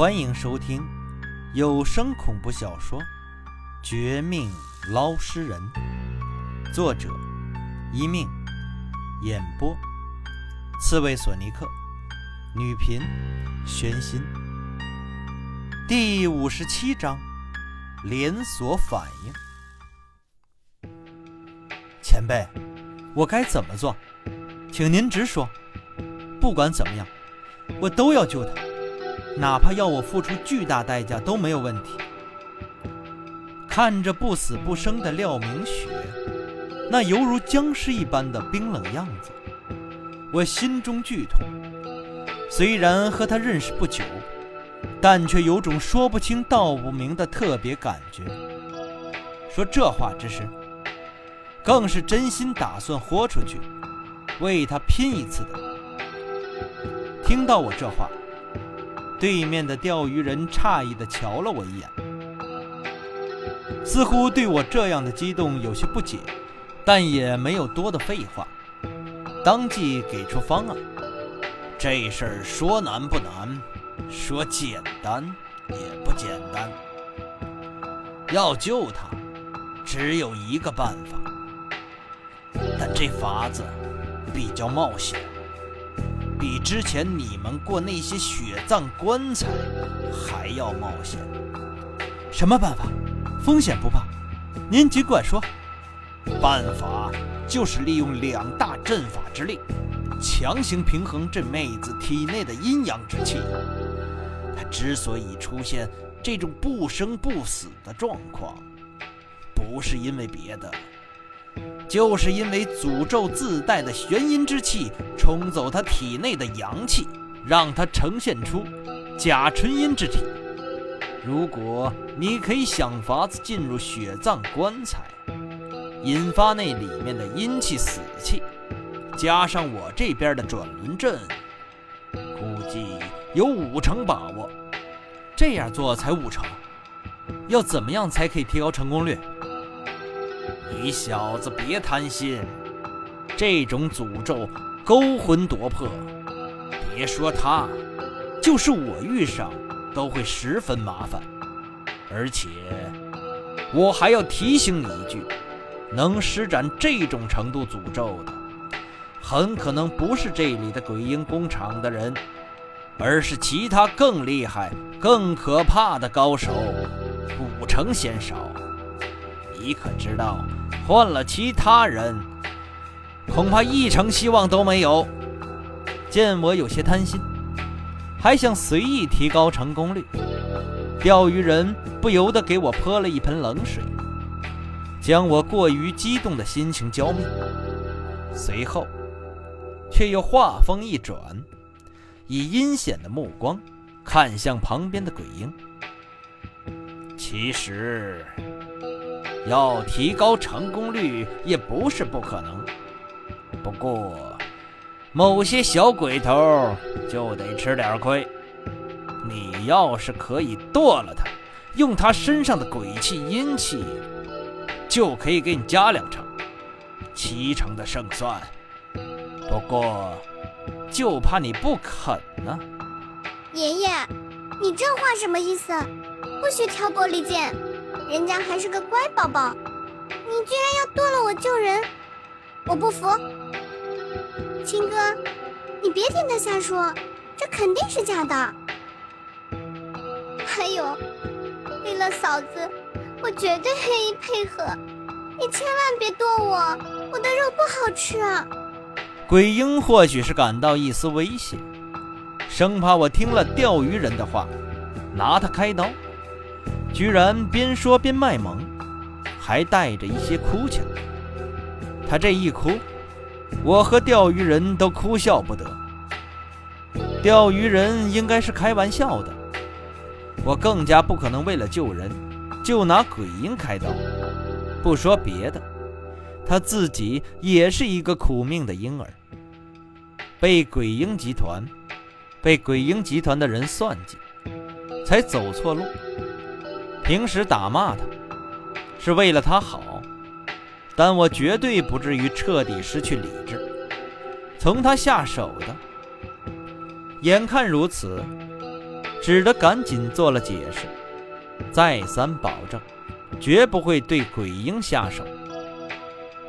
欢迎收听有声恐怖小说《绝命捞尸人》，作者一命，演播刺猬索尼克，女频玄心。第五十七章：连锁反应。前辈，我该怎么做？请您直说。不管怎么样，我都要救他。哪怕要我付出巨大代价都没有问题。看着不死不生的廖明雪，那犹如僵尸一般的冰冷样子，我心中剧痛。虽然和他认识不久，但却有种说不清道不明的特别感觉。说这话之时，更是真心打算豁出去，为他拼一次的。听到我这话。对面的钓鱼人诧异地瞧了我一眼，似乎对我这样的激动有些不解，但也没有多的废话，当即给出方案。这事儿说难不难，说简单也不简单。要救他，只有一个办法，但这法子比较冒险。比之前你们过那些血葬棺材还要冒险。什么办法？风险不怕，您尽管说。办法就是利用两大阵法之力，强行平衡这妹子体内的阴阳之气。她之所以出现这种不生不死的状况，不是因为别的。就是因为诅咒自带的玄阴之气冲走他体内的阳气，让他呈现出假纯阴之体。如果你可以想法子进入血葬棺材，引发那里面的阴气死气，加上我这边的转轮阵，估计有五成把握。这样做才五成，要怎么样才可以提高成功率？你小子别贪心，这种诅咒勾魂夺魄，别说他，就是我遇上都会十分麻烦。而且我还要提醒你一句：能施展这种程度诅咒的，很可能不是这里的鬼婴工厂的人，而是其他更厉害、更可怕的高手，五成嫌少。你可知道？换了其他人，恐怕一成希望都没有。见我有些贪心，还想随意提高成功率，钓鱼人不由得给我泼了一盆冷水，将我过于激动的心情浇灭。随后，却又话锋一转，以阴险的目光看向旁边的鬼婴。其实。要提高成功率也不是不可能，不过某些小鬼头就得吃点亏。你要是可以剁了他，用他身上的鬼气阴气，就可以给你加两成，七成的胜算。不过就怕你不肯呢。爷爷，你这话什么意思？不许挑拨离间。人家还是个乖宝宝，你居然要剁了我救人，我不服！青哥，你别听他瞎说，这肯定是假的。还有，为了嫂子，我绝对愿意配合，你千万别剁我，我的肉不好吃啊。鬼婴或许是感到一丝威胁，生怕我听了钓鱼人的话，拿他开刀。居然边说边卖萌，还带着一些哭腔。他这一哭，我和钓鱼人都哭笑不得。钓鱼人应该是开玩笑的，我更加不可能为了救人就拿鬼婴开刀。不说别的，他自己也是一个苦命的婴儿，被鬼婴集团、被鬼婴集团的人算计，才走错路。平时打骂他，是为了他好，但我绝对不至于彻底失去理智，从他下手的。眼看如此，只得赶紧做了解释，再三保证，绝不会对鬼婴下手。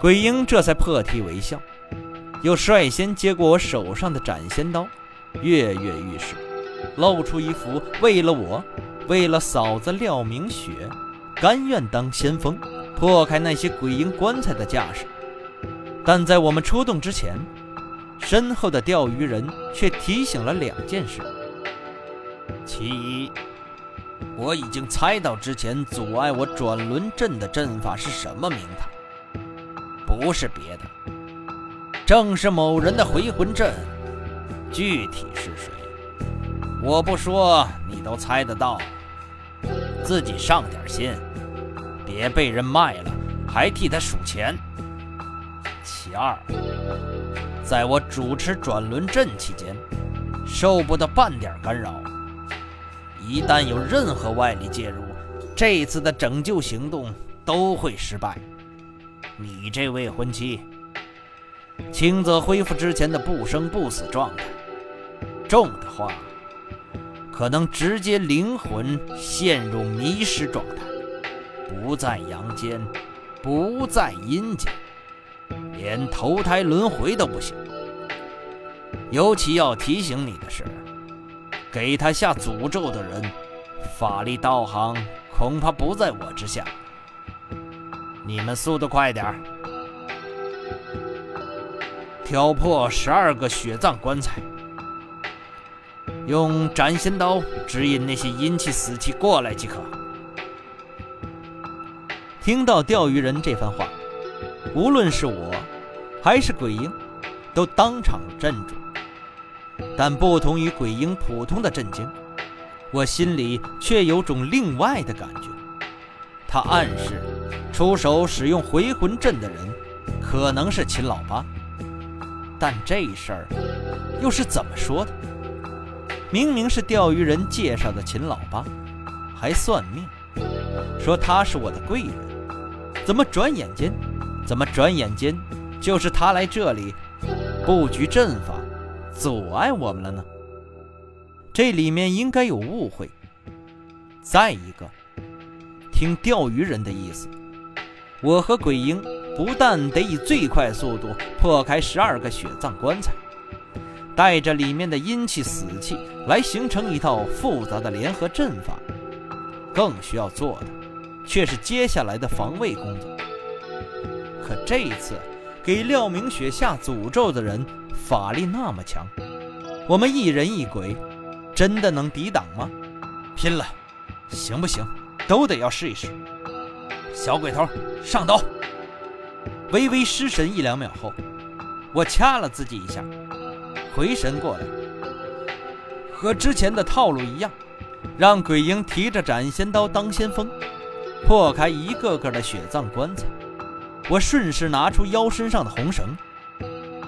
鬼婴这才破涕为笑，又率先接过我手上的斩仙刀，跃跃欲试，露出一副为了我，为了嫂子廖明雪，甘愿当先锋，破开那些鬼婴棺材的架势。但在我们出动之前，身后的钓鱼人却提醒了两件事：其一，我已经猜到之前阻碍我转轮阵的阵法是什么名堂，不是别的，正是某人的回魂阵。具体是谁，我不说，你都猜得到。自己上点心，别被人卖了，还替他数钱。其二，在我主持转轮阵期间，受不得半点干扰。一旦有任何外力介入，这次的拯救行动都会失败。你这未婚妻，轻则恢复之前的不生不死状态，重的话，可能直接灵魂陷入迷失状态，不在阳间，不在阴间。连投胎轮回都不行。尤其要提醒你的是，给他下诅咒的人，法力道行恐怕不在我之下。你们速度快点儿挑破十二个血葬棺材，用斩仙刀指引那些阴气死气过来即可。听到钓鱼人这番话。无论是我，还是鬼婴，都当场镇住。但不同于鬼婴普通的震惊，我心里却有种另外的感觉。他暗示，出手使用回魂阵的人，可能是秦老八。但这事儿又是怎么说的？明明是钓鱼人介绍的秦老八，还算命，说他是我的贵人，怎么转眼间？怎么转眼间就是他来这里布局阵法，阻碍我们了呢？这里面应该有误会。再一个，听钓鱼人的意思，我和鬼婴不但得以最快速度破开十二个血葬棺材，带着里面的阴气死气来形成一套复杂的联合阵法，更需要做的却是接下来的防卫工作。可这一次，给廖明雪下诅咒的人法力那么强，我们一人一鬼，真的能抵挡吗？拼了，行不行？都得要试一试。小鬼头，上刀！微微失神一两秒后，我掐了自己一下，回神过来，和之前的套路一样，让鬼婴提着斩仙刀当先锋，破开一个个的血葬棺材。我顺势拿出腰身上的红绳，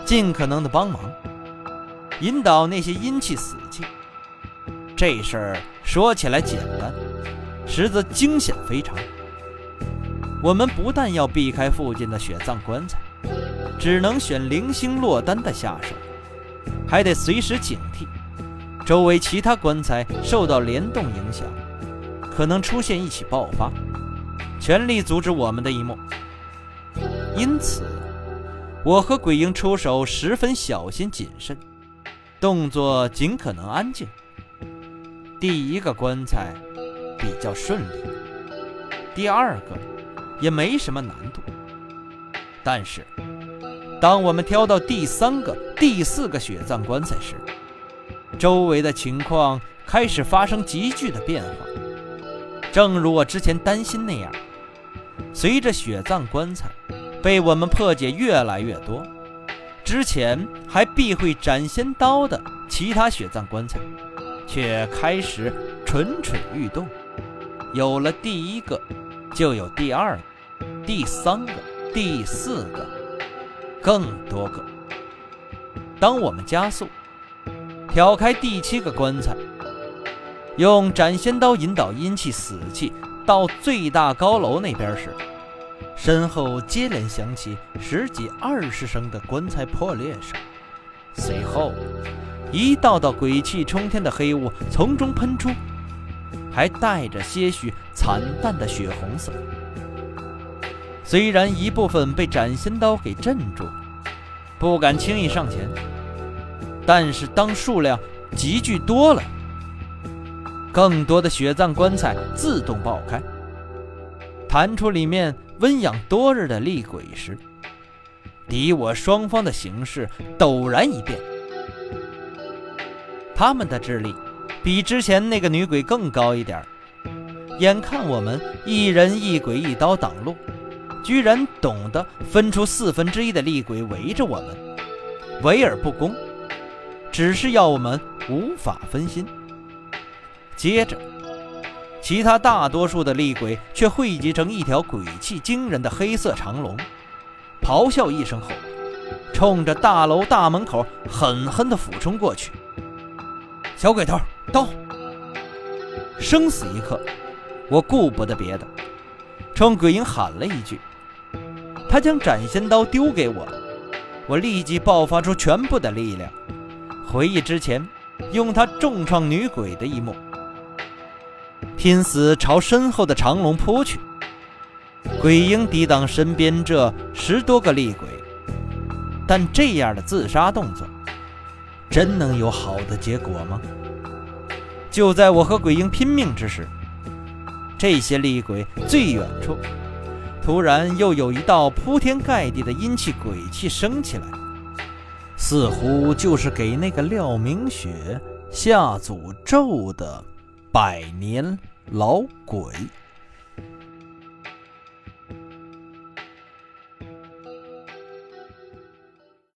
尽可能的帮忙引导那些阴气死气。这事儿说起来简单，实则惊险非常。我们不但要避开附近的血葬棺材，只能选零星落单的下手，还得随时警惕周围其他棺材受到联动影响，可能出现一起爆发，全力阻止我们的一幕。因此，我和鬼婴出手十分小心谨慎，动作尽可能安静。第一个棺材比较顺利，第二个也没什么难度。但是，当我们挑到第三个、第四个血葬棺材时，周围的情况开始发生急剧的变化。正如我之前担心那样，随着血葬棺材。被我们破解越来越多，之前还避讳斩仙刀的其他血葬棺材，却开始蠢蠢欲动。有了第一个，就有第二个、第三个、第四个，更多个。当我们加速。挑开第七个棺材，用斩仙刀引导阴气死气到最大高楼那边时，身后接连响起十几、二十声的棺材破裂声，随后一道道鬼气冲天的黑雾从中喷出，还带着些许惨淡的血红色。虽然一部分被斩仙刀给镇住，不敢轻易上前，但是当数量急剧多了，更多的血葬棺材自动爆开，弹出里面温养多日的厉鬼时，敌我双方的形势陡然一变。他们的智力比之前那个女鬼更高一点眼看我们一人一鬼一刀挡路，居然懂得分出四分之一的厉鬼围着我们，围而不攻，只是要我们无法分心。接着，其他大多数的厉鬼却汇集成一条鬼气惊人的黑色长龙，咆哮一声后，冲着大楼大门口狠狠地俯冲过去。小鬼头，刀！生死一刻。我顾不得别的，冲鬼影喊了一句，他将斩仙刀丢给我，我立即爆发出全部的力量，回忆之前用它重创女鬼的一幕，拼死朝身后的长龙扑去。鬼婴抵挡身边这十多个厉鬼，但这样的自杀动作，真能有好的结果吗？就在我和鬼婴拼命之时。这些厉鬼最远处，突然又有一道铺天盖地的阴气鬼气升起来，似乎就是给那个廖明雪下诅咒的百年老鬼。